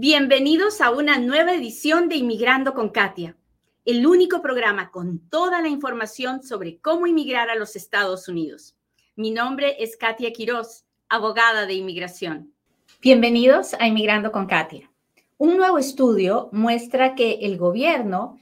Bienvenidos a una nueva edición de Inmigrando con Katia, el único programa con toda la información sobre cómo inmigrar a los Estados Unidos. Mi nombre es Katia Quiroz, abogada de inmigración. Bienvenidos a Inmigrando con Katia. Un nuevo estudio muestra que el gobierno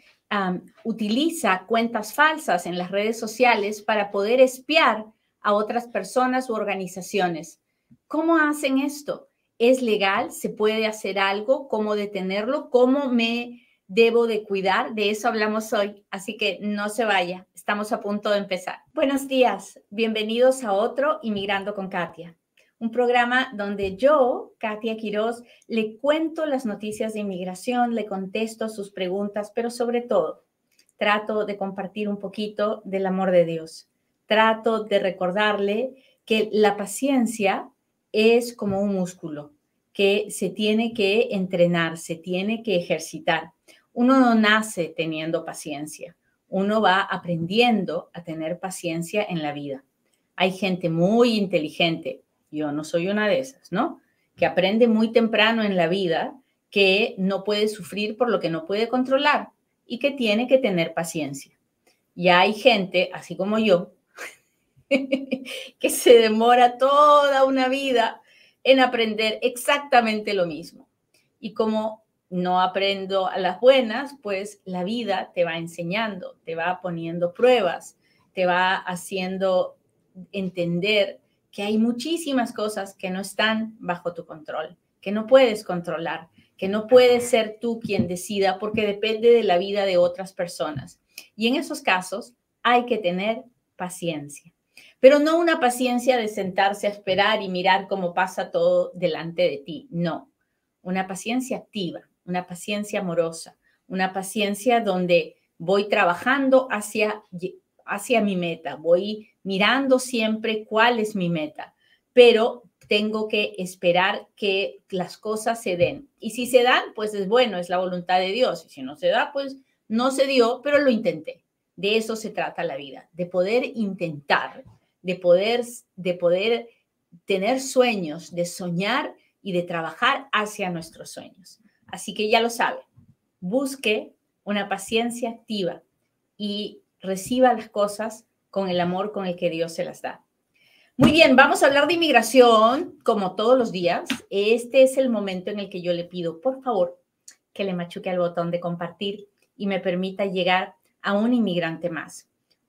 utiliza cuentas falsas en las redes sociales para poder espiar a otras personas u organizaciones. ¿Cómo hacen esto? ¿Es legal? ¿Se puede hacer algo? ¿Cómo detenerlo? ¿Cómo me debo de cuidar? De eso hablamos hoy, así que no se vaya, estamos a punto de empezar. Buenos días, bienvenidos a otro Inmigrando con Katia, un programa donde yo, Katia Quiroz, le cuento las noticias de inmigración, le contesto sus preguntas, pero sobre todo trato de compartir un poquito del amor de Dios. Trato de recordarle que la paciencia es como un músculo que se tiene que entrenar, se tiene que ejercitar. Uno no nace teniendo paciencia, uno va aprendiendo a tener paciencia en la vida. Hay gente muy inteligente, yo no soy una de esas, ¿no? Que aprende muy temprano en la vida que no puede sufrir por lo que no puede controlar y que tiene que tener paciencia. Y hay gente, así como yo, que se demora toda una vida en aprender exactamente lo mismo. Y como no aprendo a las buenas, pues la vida te va enseñando, te va poniendo pruebas, te va haciendo entender que hay muchísimas cosas que no están bajo tu control, que no puedes controlar, que no puedes ser tú quien decida porque depende de la vida de otras personas. Y en esos casos hay que tener paciencia pero no una paciencia de sentarse a esperar y mirar cómo pasa todo delante de ti, no, una paciencia activa, una paciencia amorosa, una paciencia donde voy trabajando hacia, hacia mi meta, voy mirando siempre cuál es mi meta, pero tengo que esperar que las cosas se den. Y si se dan, pues es bueno, es la voluntad de Dios. Y si no se da, pues no se dio, pero lo intenté. De eso se trata la vida, de poder intentar de poder, de poder tener sueños, de soñar y de trabajar hacia nuestros sueños. Así que ya lo sabe, busque una paciencia activa y reciba las cosas con el amor con el que Dios se las da. Muy bien, vamos a hablar de inmigración como todos los días. Este es el momento en el que yo le pido, por favor, que le machuque al botón de compartir y me permita llegar a un inmigrante más.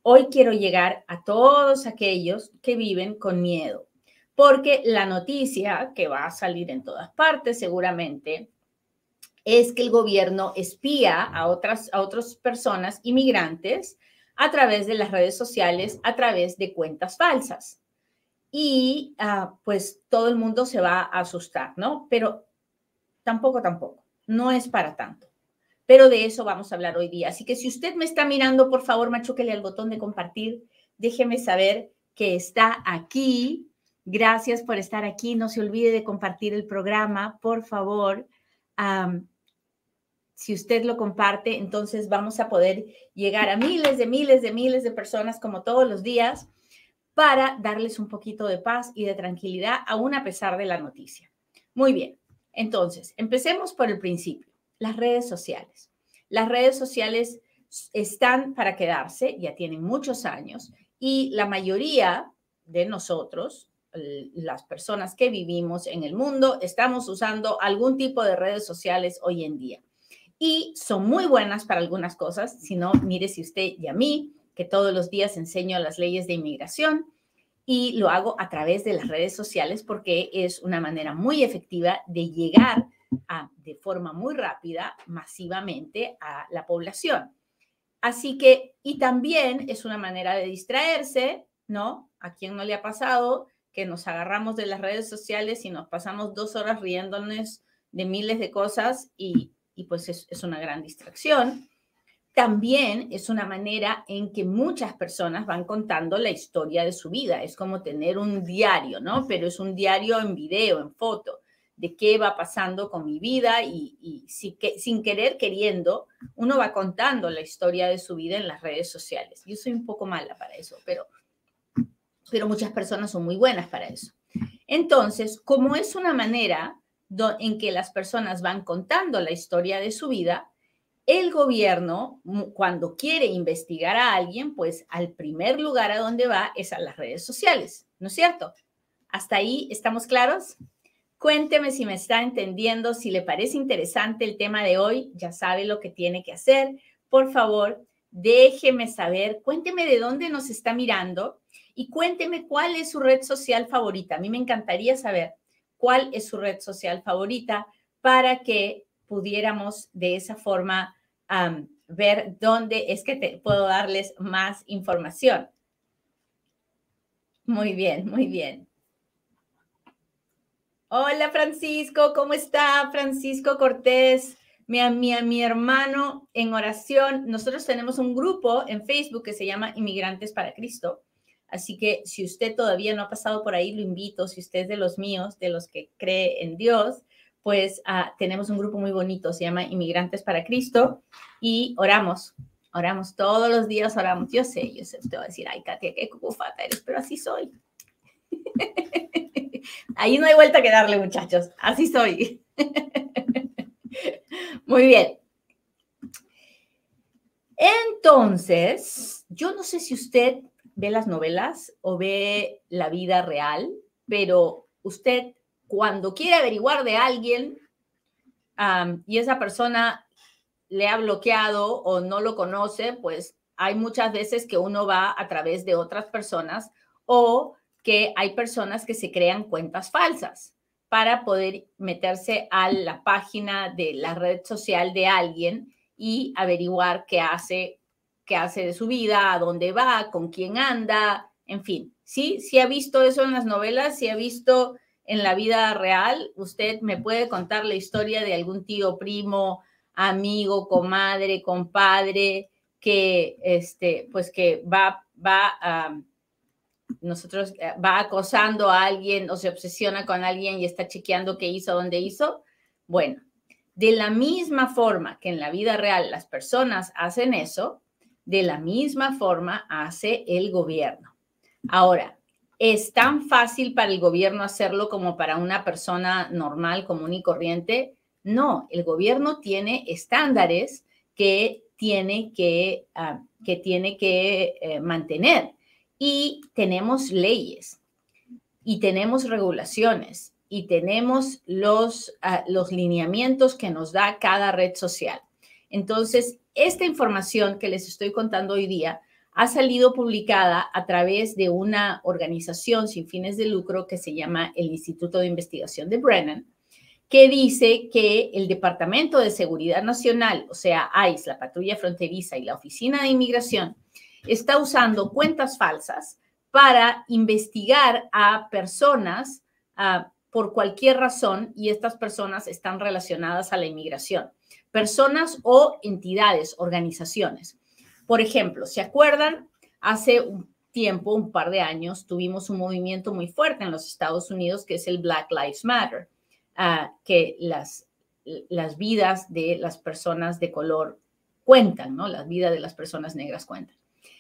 Hoy quiero llegar a todos aquellos que viven con miedo, porque la noticia que va a salir en todas partes seguramente es que el gobierno espía a otras, a otras personas inmigrantes a través de las redes sociales, a través de cuentas falsas. Y ah, pues todo el mundo se va a asustar, ¿no? Pero tampoco, tampoco, no es para tanto pero de eso vamos a hablar hoy día. Así que si usted me está mirando, por favor, machúquele al botón de compartir, déjeme saber que está aquí. Gracias por estar aquí. No se olvide de compartir el programa, por favor. si usted lo comparte, entonces vamos a poder llegar a miles de miles de miles de personas como todos los días para darles un poquito de paz y de tranquilidad, aún a pesar de la noticia. Muy bien, entonces, empecemos por el principio las redes sociales. Las redes sociales están para quedarse, ya tienen muchos años, y la mayoría de nosotros, las personas que vivimos en el mundo, estamos usando algún tipo de redes sociales hoy en día. Y son muy buenas para algunas cosas, si no, mire si usted y a mí, que todos los días enseño las leyes de inmigración y lo hago a través de las redes sociales porque es una manera muy efectiva de llegar de forma muy rápida, masivamente, a la población. Así que, y también es una manera de distraerse, ¿no? ¿A quién no le ha pasado que nos agarramos de las redes sociales y nos pasamos dos horas riéndonos de miles de cosas y, pues es, es una gran distracción? También es una manera en que muchas personas van contando la historia de su vida. Es como tener un diario, ¿no? Pero es un diario en video, en foto de qué va pasando con mi vida y, sin querer queriendo, uno va contando la historia de su vida en las redes sociales. Yo soy un poco mala para eso, pero, pero muchas personas son muy buenas para eso. Entonces, como es una manera en que las personas van contando la historia de su vida, el gobierno, cuando quiere investigar a alguien, pues al primer lugar a donde va es a las redes sociales, ¿no es cierto? ¿Hasta ahí estamos claros? Cuénteme si me está entendiendo, si le parece interesante el tema de hoy, ya sabe lo que tiene que hacer. Por favor, déjeme saber, cuénteme de dónde nos está mirando y cuénteme cuál es su red social favorita. A mí me encantaría saber cuál es su red social favorita para que pudiéramos de esa forma ver dónde es que te, puedo darles más información. Muy bien, muy bien. Hola Francisco, ¿cómo está Francisco Cortés? Mi, mi, mi hermano en oración. Nosotros tenemos un grupo en Facebook que se llama Inmigrantes para Cristo. Así que si usted todavía no ha pasado por ahí, lo invito. Si usted es de los míos, de los que cree en Dios, pues ah, tenemos un grupo muy bonito, se llama Inmigrantes para Cristo, y oramos, oramos todos los días, oramos. Yo sé, yo sé, usted va a decir, ay, Katia, qué cucufata eres, pero así soy. Ahí no hay vuelta que darle, muchachos, así soy. Muy bien. Entonces, yo no sé si usted ve las novelas o ve la vida real, pero usted cuando quiere averiguar de alguien y esa persona le ha bloqueado o no lo conoce, pues hay muchas veces que uno va a través de otras personas o que hay personas que se crean cuentas falsas para poder meterse a la página de la red social de alguien y averiguar qué hace, qué hace de su vida, a dónde va, con quién anda, en fin. Sí, sí ha visto eso en las novelas, sí ha visto en la vida real, usted me puede contar la historia de algún tío, primo, amigo, comadre, compadre, que, este, pues que va, va a, nosotros, eh, va acosando a alguien o se obsesiona con alguien y está chequeando qué hizo, dónde hizo. Bueno, de la misma forma que en la vida real las personas hacen eso, de la misma forma hace el gobierno. Ahora, ¿Es tan fácil para el gobierno hacerlo como para una persona normal, común y corriente? No, el gobierno tiene estándares que tiene que, ah, que, tiene que eh, mantener y tenemos leyes y tenemos regulaciones y tenemos los, ah, los lineamientos que nos da cada red social. Entonces, esta información que les estoy contando hoy día ha salido publicada a través de una organización sin fines de lucro que se llama el Instituto de Investigación de Brennan, que dice que el Departamento de Seguridad Nacional, o sea, ICE, la Patrulla Fronteriza y la Oficina de Inmigración, está usando cuentas falsas para investigar a personas ah, por cualquier razón y estas personas están relacionadas a la inmigración. Personas o entidades, organizaciones. Por ejemplo, ¿se acuerdan? Hace un tiempo, un par de años, tuvimos un movimiento muy fuerte en los Estados Unidos que es el Black Lives Matter, ah, que las, las vidas de las personas de color cuentan, ¿no? Las vidas de las personas negras cuentan.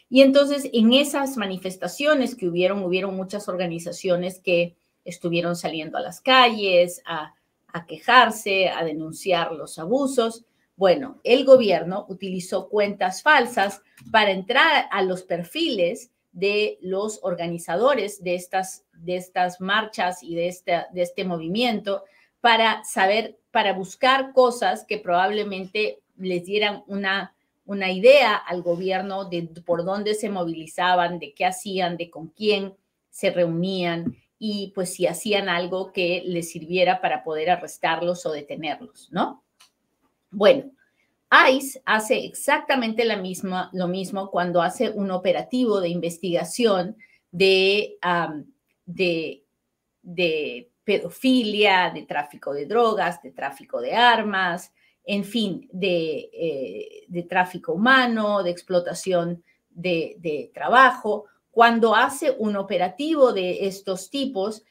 Y entonces en esas manifestaciones que hubieron, hubieron muchas organizaciones que estuvieron saliendo a las calles a, quejarse, a denunciar los abusos. Bueno, el gobierno utilizó cuentas falsas para entrar a los perfiles de los organizadores de estas, de estas marchas y de este, de este movimiento para saber, para buscar cosas que probablemente les dieran una, una idea al gobierno de por dónde se movilizaban, de qué hacían, de con quién se reunían y pues si hacían algo que les sirviera para poder arrestarlos o detenerlos, ¿no? Bueno, ICE hace exactamente la misma, lo mismo cuando hace un operativo de investigación de, de, de, pedofilia, de tráfico de drogas, de tráfico de armas, en fin, de, eh, de tráfico humano, de explotación de, trabajo. Cuando hace un operativo de estos tipos,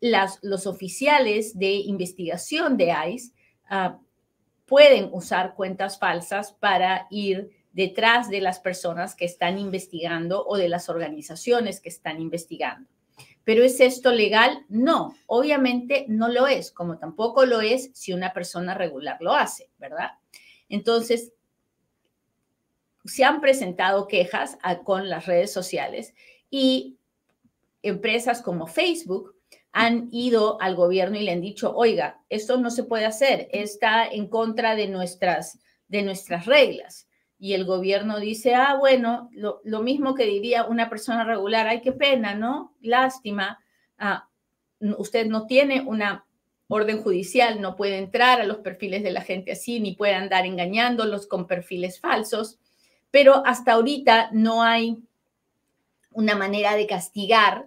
los oficiales de investigación de ICE ah, pueden usar cuentas falsas para ir detrás de las personas que están investigando o de las organizaciones que están investigando. Pero ¿es esto legal? No, obviamente no lo es, como tampoco lo es si una persona regular lo hace, ¿verdad? Entonces, se han presentado quejas con las redes sociales y empresas como Facebook han ido al gobierno y le han dicho, oiga, esto no se puede hacer, está en contra de nuestras, de nuestras reglas. Y el gobierno dice, ah, bueno, lo, mismo que diría una persona regular, ay, qué pena, ¿no? Lástima, ah, usted no tiene una orden judicial, no puede entrar a los perfiles de la gente así, ni puede andar engañándolos con perfiles falsos, pero hasta ahorita no hay una manera de castigar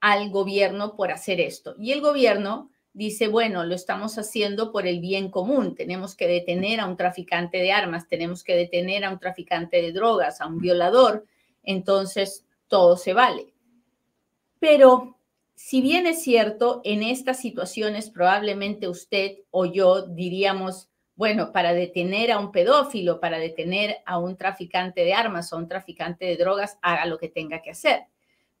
al gobierno por hacer esto. Y el gobierno dice, bueno, lo estamos haciendo por el bien común, tenemos que detener a un traficante de armas, tenemos que detener a un traficante de drogas, a un violador, entonces todo se vale. Pero si bien es cierto, en estas situaciones probablemente usted o yo diríamos, bueno, para detener a un pedófilo, para detener a un traficante de armas o un traficante de drogas, haga lo que tenga que hacer.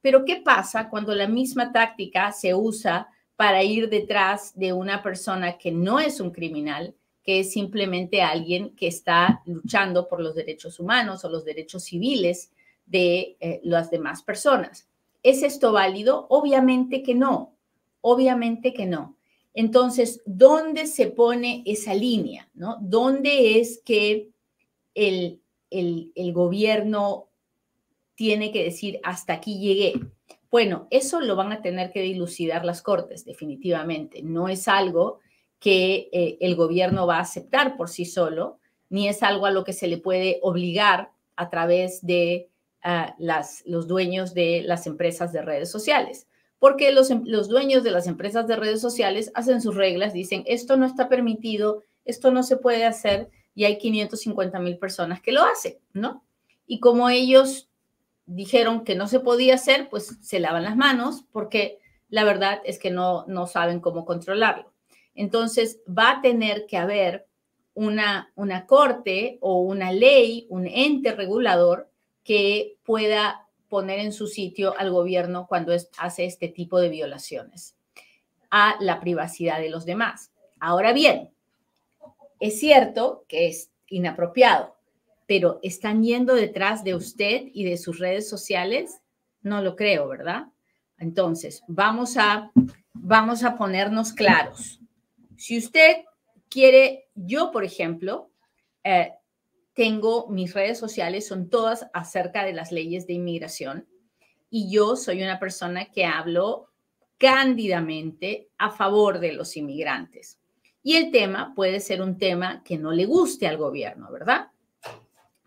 Pero ¿qué pasa cuando la misma táctica se usa para ir detrás de una persona que no es un criminal, que es simplemente alguien que está luchando por los derechos humanos o los derechos civiles de eh, las demás personas? ¿Es esto válido? Obviamente que no, obviamente que no. Entonces, ¿dónde se pone esa línea? ¿no? ¿Dónde es que el, el, el gobierno tiene que decir, hasta aquí llegué. Bueno, eso lo van a tener que dilucidar las cortes, definitivamente. No es algo que eh, el gobierno va a aceptar por sí solo, ni es algo a lo que se le puede obligar a través de ah, los dueños de las empresas de redes sociales. Porque los, em, los dueños de las empresas de redes sociales hacen sus reglas, dicen, esto no está permitido, esto no se puede hacer, y hay 550 mil personas que lo hacen, ¿no? Y como ellos dijeron que no se podía hacer, pues se lavan las manos porque la verdad es que no, no saben cómo controlarlo. Entonces va a tener que haber una, una corte o una ley, un ente regulador que pueda poner en su sitio al gobierno cuando hace este tipo de violaciones a la privacidad de los demás. Ahora bien, es cierto que es inapropiado, pero ¿están yendo detrás de usted y de sus redes sociales? No lo creo, ¿verdad? Entonces, vamos a, vamos a ponernos claros. Si usted quiere, yo, por ejemplo, eh, tengo mis redes sociales, son todas acerca de las leyes de inmigración y yo soy una persona que hablo cándidamente a favor de los inmigrantes. Y el tema puede ser un tema que no le guste al gobierno, ¿verdad?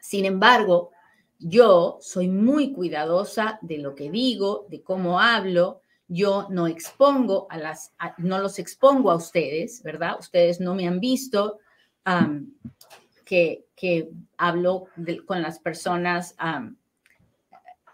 Sin embargo, yo soy muy cuidadosa de lo que digo, de cómo hablo. Yo no expongo a las, no los expongo a ustedes, ¿verdad? Ustedes no me han visto que, que, hablo con las personas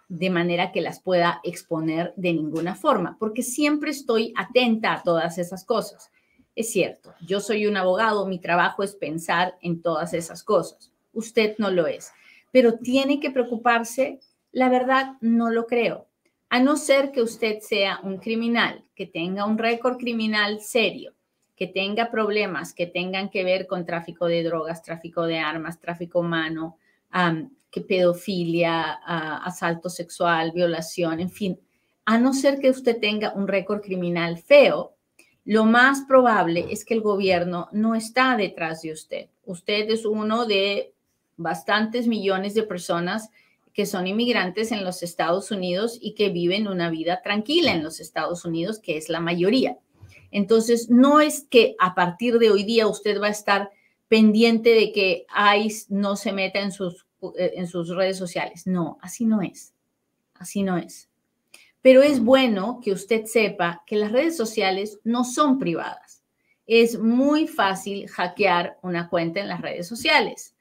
de manera que las pueda exponer de ninguna forma, porque siempre estoy atenta a todas esas cosas. Es cierto, yo soy un abogado, mi trabajo es pensar en todas esas cosas usted no lo es. Pero tiene que preocuparse, la verdad no lo creo. A no ser que usted sea un criminal, que tenga un récord criminal serio, que tenga problemas que tengan que ver con tráfico de drogas, tráfico de armas, tráfico humano, que pedofilia, asalto sexual, violación, en fin. A no ser que usted tenga un récord criminal feo, lo más probable es que el gobierno no está detrás de usted. Usted es uno de bastantes millones de personas que son inmigrantes en los Estados Unidos y que viven una vida tranquila en los Estados Unidos, que es la mayoría. Entonces, no es que a partir de hoy día usted va a estar pendiente de que ICE no se meta en sus, eh, en sus redes sociales. No, así no es. Así no es. Pero es bueno que usted sepa que las redes sociales no son privadas. Es muy fácil hackear una cuenta en las redes sociales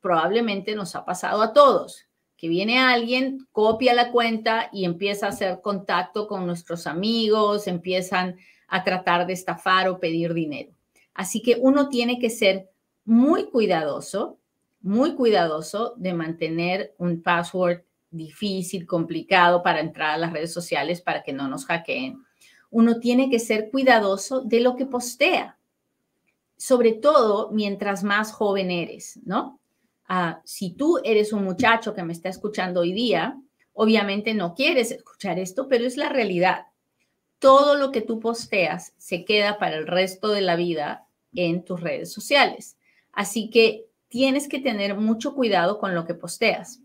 probablemente nos ha pasado a todos, que viene alguien, copia la cuenta y empieza a hacer contacto con nuestros amigos, empiezan a tratar de estafar o pedir dinero. Así que uno tiene que ser muy cuidadoso, muy cuidadoso de mantener un password difícil, complicado para entrar a las redes sociales para que no nos hackeen. Uno tiene que ser cuidadoso de lo que postea, sobre todo mientras más joven eres, ¿no? Si tú eres un muchacho que me está escuchando hoy día, obviamente no quieres escuchar esto, pero es la realidad. Todo lo que tú posteas se queda para el resto de la vida en tus redes sociales. Así que tienes que tener mucho cuidado con lo que posteas.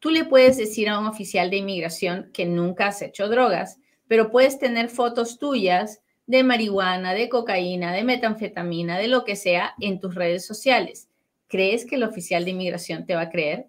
Tú le puedes decir a un oficial de inmigración que nunca has hecho drogas, pero puedes tener fotos tuyas de marihuana, de cocaína, de metanfetamina, de lo que sea en tus redes sociales. ¿Crees que el oficial de inmigración te va a creer?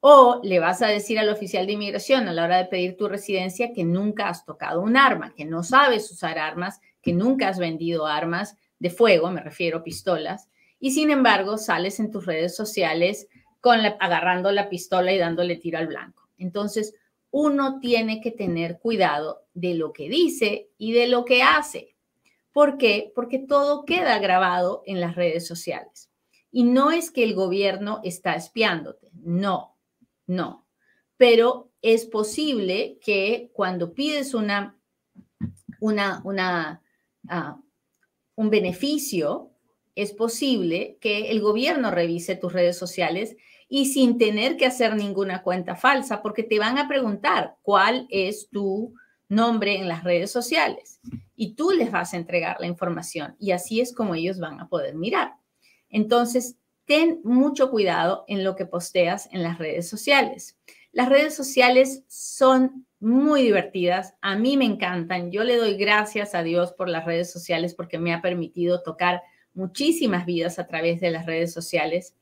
O le vas a decir al oficial de inmigración a la hora de pedir tu residencia que nunca has tocado un arma, que no sabes usar armas, que nunca has vendido armas de fuego, me refiero a pistolas, y sin embargo sales en tus redes sociales con agarrando la pistola y dándole tiro al blanco. Entonces, uno tiene que tener cuidado de lo que dice y de lo que hace. ¿Por qué? Porque todo queda grabado en las redes sociales. Y no es que el gobierno está espiándote, no, no. Pero es posible que cuando pides una, una, una, ah, un beneficio, es posible que el gobierno revise tus redes sociales y sin tener que hacer ninguna cuenta falsa, porque te van a preguntar cuál es tu nombre en las redes sociales y tú les vas a entregar la información y así es como ellos van a poder mirar. Entonces, ten mucho cuidado en lo que posteas en las redes sociales. Las redes sociales son muy divertidas, a mí me encantan, yo le doy gracias a Dios por las redes sociales porque me ha permitido tocar muchísimas vidas a través de las redes sociales,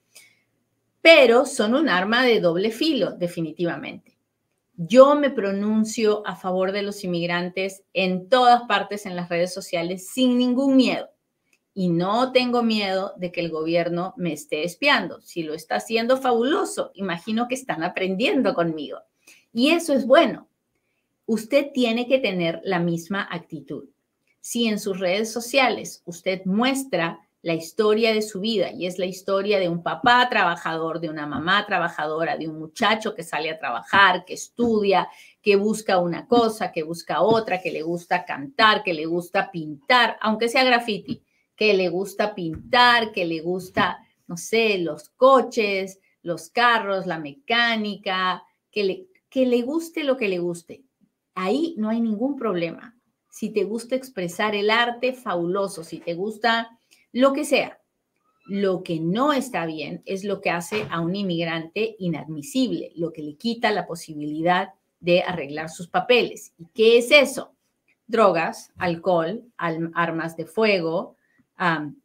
pero son un arma de doble filo, definitivamente. Yo me pronuncio a favor de los inmigrantes en todas partes en las redes sociales sin ningún miedo. Y no tengo miedo de que el gobierno me esté espiando. Si lo está haciendo, fabuloso. Imagino que están aprendiendo conmigo. Y eso es bueno. Usted tiene que tener la misma actitud si en sus redes sociales usted muestra la historia de su vida y es la historia de un papá trabajador, de una mamá trabajadora, de un muchacho que sale a trabajar, que estudia, que busca una cosa, que busca otra, que le gusta cantar, que le gusta pintar, aunque sea graffiti, que le gusta pintar, que le gusta, no sé, los coches, los carros, la mecánica, que le, que le guste lo que le guste. Ahí no hay ningún problema si te gusta expresar el arte, fabuloso, si te gusta lo que sea. Lo que no está bien es lo que hace a un inmigrante inadmisible, lo que le quita la posibilidad de arreglar sus papeles. ¿Y qué es eso? Drogas, alcohol, armas de fuego,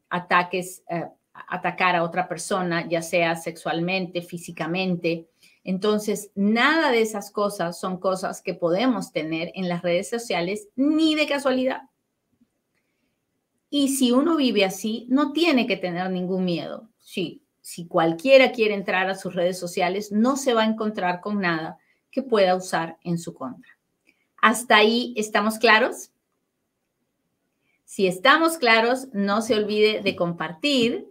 ataques, eh, atacar a otra persona, ya sea sexualmente, físicamente, entonces, nada de esas cosas son cosas que podemos tener en las redes sociales ni de casualidad. Y si uno vive así, no tiene que tener ningún miedo. Sí, si cualquiera quiere entrar a sus redes sociales, no se va a encontrar con nada que pueda usar en su contra. ¿Hasta ahí estamos claros? Si estamos claros, no se olvide de compartir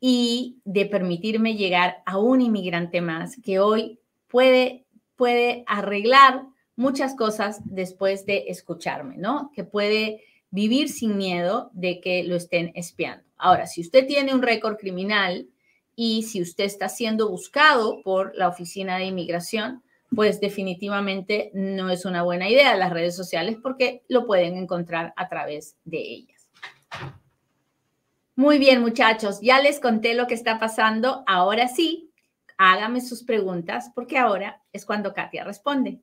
y de permitirme llegar a un inmigrante más que hoy puede, puede arreglar muchas cosas después de escucharme, ¿no? Que puede vivir sin miedo de que lo estén espiando. Ahora, si usted tiene un récord criminal y si usted está siendo buscado por la Oficina de Inmigración, pues definitivamente no es una buena idea las redes sociales porque lo pueden encontrar a través de ellas. Muy bien, muchachos, ya les conté lo que está pasando. Ahora sí, hágame sus preguntas porque ahora es cuando Katia responde.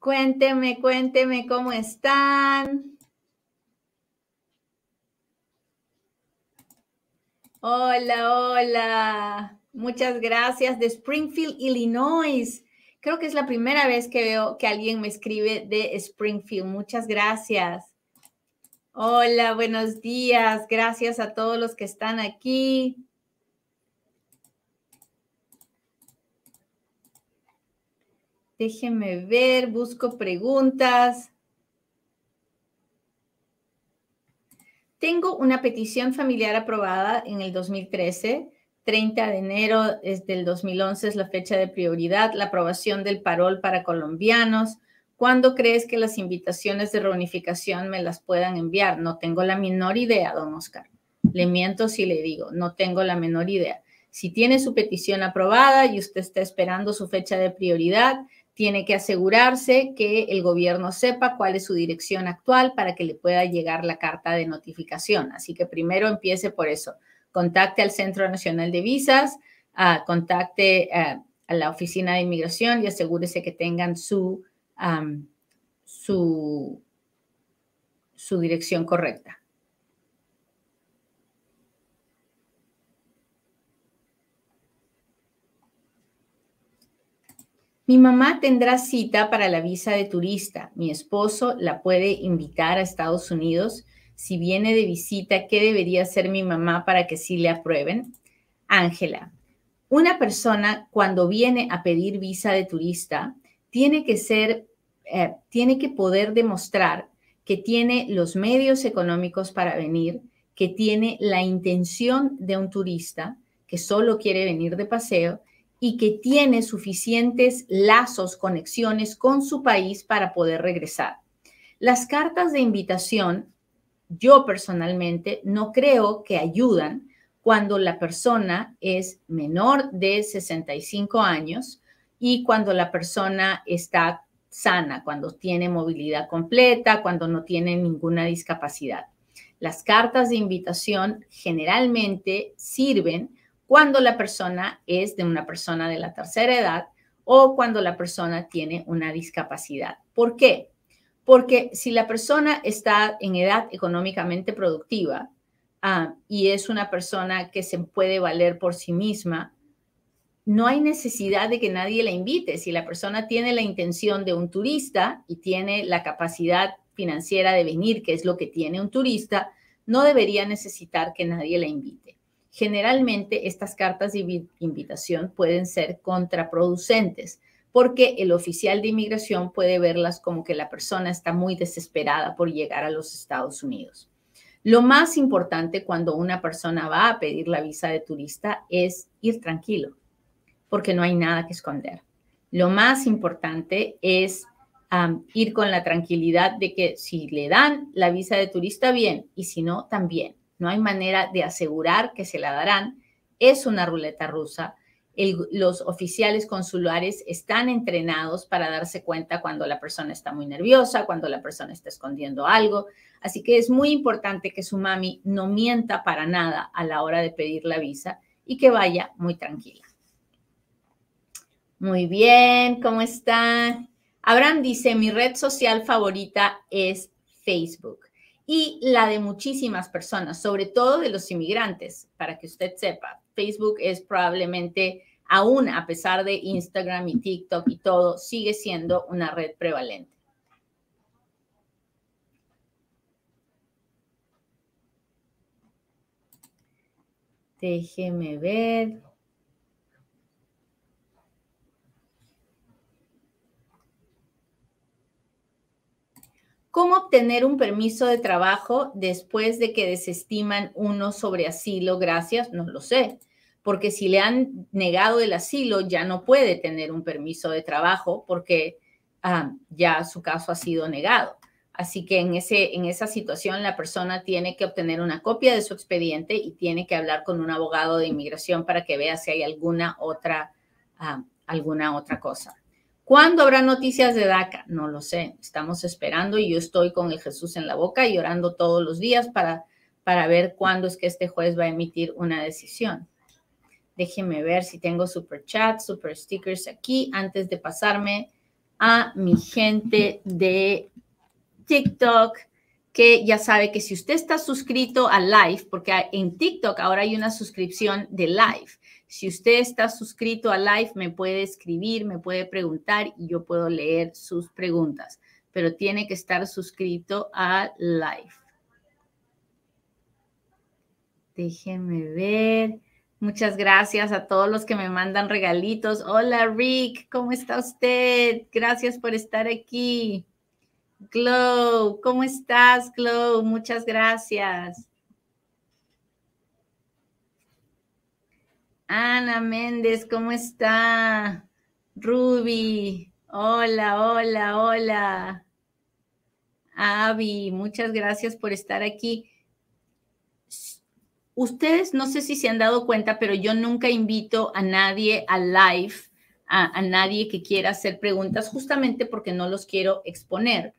Cuénteme, cuénteme cómo están. Hola, hola. Muchas gracias de Springfield, Illinois. Creo que es la primera vez que veo que alguien me escribe de Springfield. Muchas gracias. Hola, buenos días. Gracias a todos los que están aquí. Déjenme ver, busco preguntas. Tengo una petición familiar aprobada en el 2013. 30 de enero del 2011 es la fecha de prioridad. La aprobación del parol para colombianos. ¿Cuándo crees que las invitaciones de reunificación me las puedan enviar? No tengo la menor idea, don Oscar. Le miento si le digo, no tengo la menor idea. Si tiene su petición aprobada y usted está esperando su fecha de prioridad, tiene que asegurarse que el gobierno sepa cuál es su dirección actual para que le pueda llegar la carta de notificación. Así que primero empiece por eso. Contacte al Centro Nacional de Visas, ah, contacte ah, a la Oficina de Inmigración y asegúrese que tengan su, su, su dirección correcta. Mi mamá tendrá cita para la visa de turista. Mi esposo la puede invitar a Estados Unidos. Si viene de visita, ¿qué debería hacer mi mamá para que sí le aprueben? Ángela, una persona cuando viene a pedir visa de turista tiene que ser, eh, tiene que poder demostrar que tiene los medios económicos para venir, que tiene la intención de un turista, que solo quiere venir de paseo y que tiene suficientes lazos, conexiones con su país para poder regresar. Las cartas de invitación, yo personalmente no creo que ayudan cuando la persona es menor de 65 años y cuando la persona está sana, cuando tiene movilidad completa, cuando no tiene ninguna discapacidad. Las cartas de invitación generalmente sirven cuando la persona es de una persona de la tercera edad o cuando la persona tiene una discapacidad. ¿Por qué? Porque si la persona está en edad económicamente productiva ah, y es una persona que se puede valer por sí misma, no hay necesidad de que nadie la invite. Si la persona tiene la intención de un turista y tiene la capacidad financiera de venir, que es lo que tiene un turista, no debería necesitar que nadie la invite. Generalmente estas cartas de invitación pueden ser contraproducentes porque el oficial de inmigración puede verlas como que la persona está muy desesperada por llegar a los Estados Unidos. Lo más importante cuando una persona va a pedir la visa de turista es ir tranquilo, porque no hay nada que esconder. Lo más importante es ir con la tranquilidad de que si le dan la visa de turista, bien, y si no, también no hay manera de asegurar que se la darán. Es una ruleta rusa. los oficiales consulares están entrenados para darse cuenta cuando la persona está muy nerviosa, cuando la persona está escondiendo algo. Así que es muy importante que su mami no mienta para nada a la hora de pedir la visa y que vaya muy tranquila. Muy bien, ¿cómo está? Abraham dice, mi red social favorita es Facebook y la de muchísimas personas, sobre todo de los inmigrantes, para que usted sepa. Facebook es probablemente, aún a pesar de Instagram y TikTok y todo, sigue siendo una red prevalente. Déjeme ver. ¿Cómo obtener un permiso de trabajo después de que desestiman uno sobre asilo? Gracias, no lo sé, porque si le han negado el asilo ya no puede tener un permiso de trabajo porque ah, ya su caso ha sido negado. Así que en, ese, en esa situación la persona tiene que obtener una copia de su expediente y tiene que hablar con un abogado de inmigración para que vea si hay alguna otra, ah, alguna otra cosa. ¿Cuándo habrá noticias de DACA? No lo sé. Estamos esperando y yo estoy con el Jesús en la boca y orando todos los días para, para ver cuándo es que este juez va a emitir una decisión. Déjenme ver si tengo super chat, super stickers aquí antes de pasarme a mi gente de TikTok, que ya sabe que si usted está suscrito a Live, porque en TikTok ahora hay una suscripción de Live. Si usted está suscrito a Live, me puede escribir, me puede preguntar y yo puedo leer sus preguntas, pero tiene que estar suscrito a Live. Déjenme ver. Muchas gracias a todos los que me mandan regalitos. Hola Rick, ¿cómo está usted? Gracias por estar aquí. Glow, ¿cómo estás, Glow? Muchas gracias. Ana Méndez, ¿cómo está? Ruby, hola, hola, hola. Avi, muchas gracias por estar aquí. Ustedes no sé si se han dado cuenta, pero yo nunca invito a nadie al live, a, a nadie que quiera hacer preguntas, justamente porque no los quiero exponer.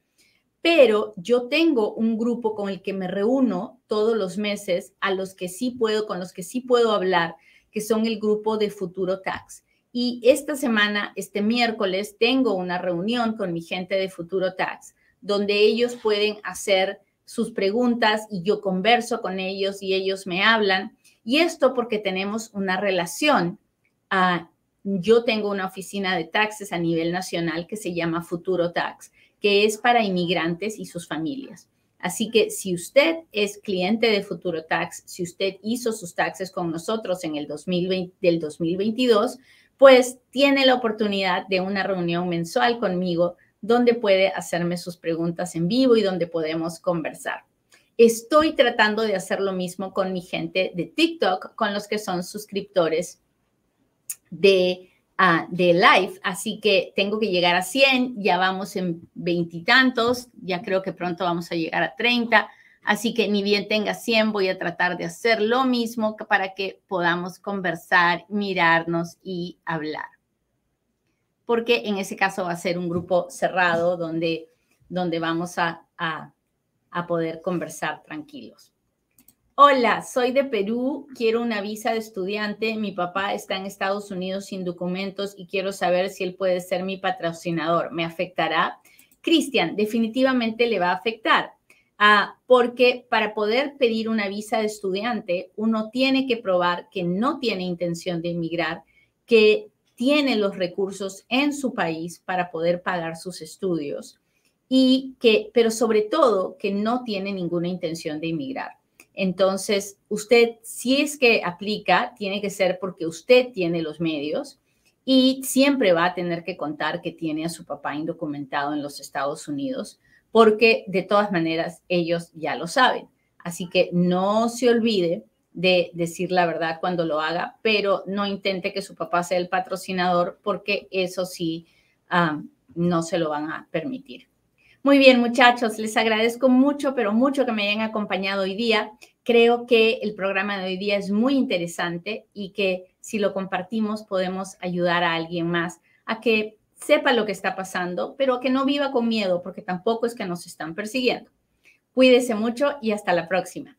Pero yo tengo un grupo con el que me reúno todos los meses, a los que sí puedo, con los que sí puedo hablar, que son el grupo de Futuro Tax. Y esta semana, este miércoles, tengo una reunión con mi gente de Futuro Tax donde ellos pueden hacer sus preguntas y yo converso con ellos y ellos me hablan. Y esto porque tenemos una relación. Uh, yo tengo una oficina de taxes a nivel nacional que se llama Futuro Tax, que es para inmigrantes y sus familias. Así que si usted es cliente de Futuro Tax, si usted hizo sus taxes con nosotros en el 2020, del 2022, pues tiene la oportunidad de una reunión mensual conmigo donde puede hacerme sus preguntas en vivo y donde podemos conversar. Estoy tratando de hacer lo mismo con mi gente de TikTok, con los que son suscriptores de, de Live. Así que tengo que llegar a 100, ya vamos en veintitantos, ya creo que pronto vamos a llegar a 30. Así que ni bien tenga 100, voy a tratar de hacer lo mismo para que podamos conversar, mirarnos y hablar porque en ese caso va a ser un grupo cerrado donde, donde vamos a, a poder conversar tranquilos. Hola, soy de Perú, quiero una visa de estudiante, mi papá está en Estados Unidos sin documentos y quiero saber si él puede ser mi patrocinador. ¿Me afectará? Cristian, definitivamente le va a afectar, ah, porque para poder pedir una visa de estudiante, uno tiene que probar que no tiene intención de emigrar, que tiene los recursos en su país para poder pagar sus estudios y que, pero sobre todo, que no tiene ninguna intención de emigrar. Entonces, usted, si es que aplica, tiene que ser porque usted tiene los medios y siempre va a tener que contar que tiene a su papá indocumentado en los Estados Unidos, porque de todas maneras ellos ya lo saben. Así que no se olvide de decir la verdad cuando lo haga, pero no intente que su papá sea el patrocinador porque eso sí no se lo van a permitir. Muy bien, muchachos, les agradezco mucho, pero mucho que me hayan acompañado hoy día. Creo que el programa de hoy día es muy interesante y que si lo compartimos podemos ayudar a alguien más a que sepa lo que está pasando, pero que no viva con miedo porque tampoco es que nos están persiguiendo. Cuídese mucho y hasta la próxima.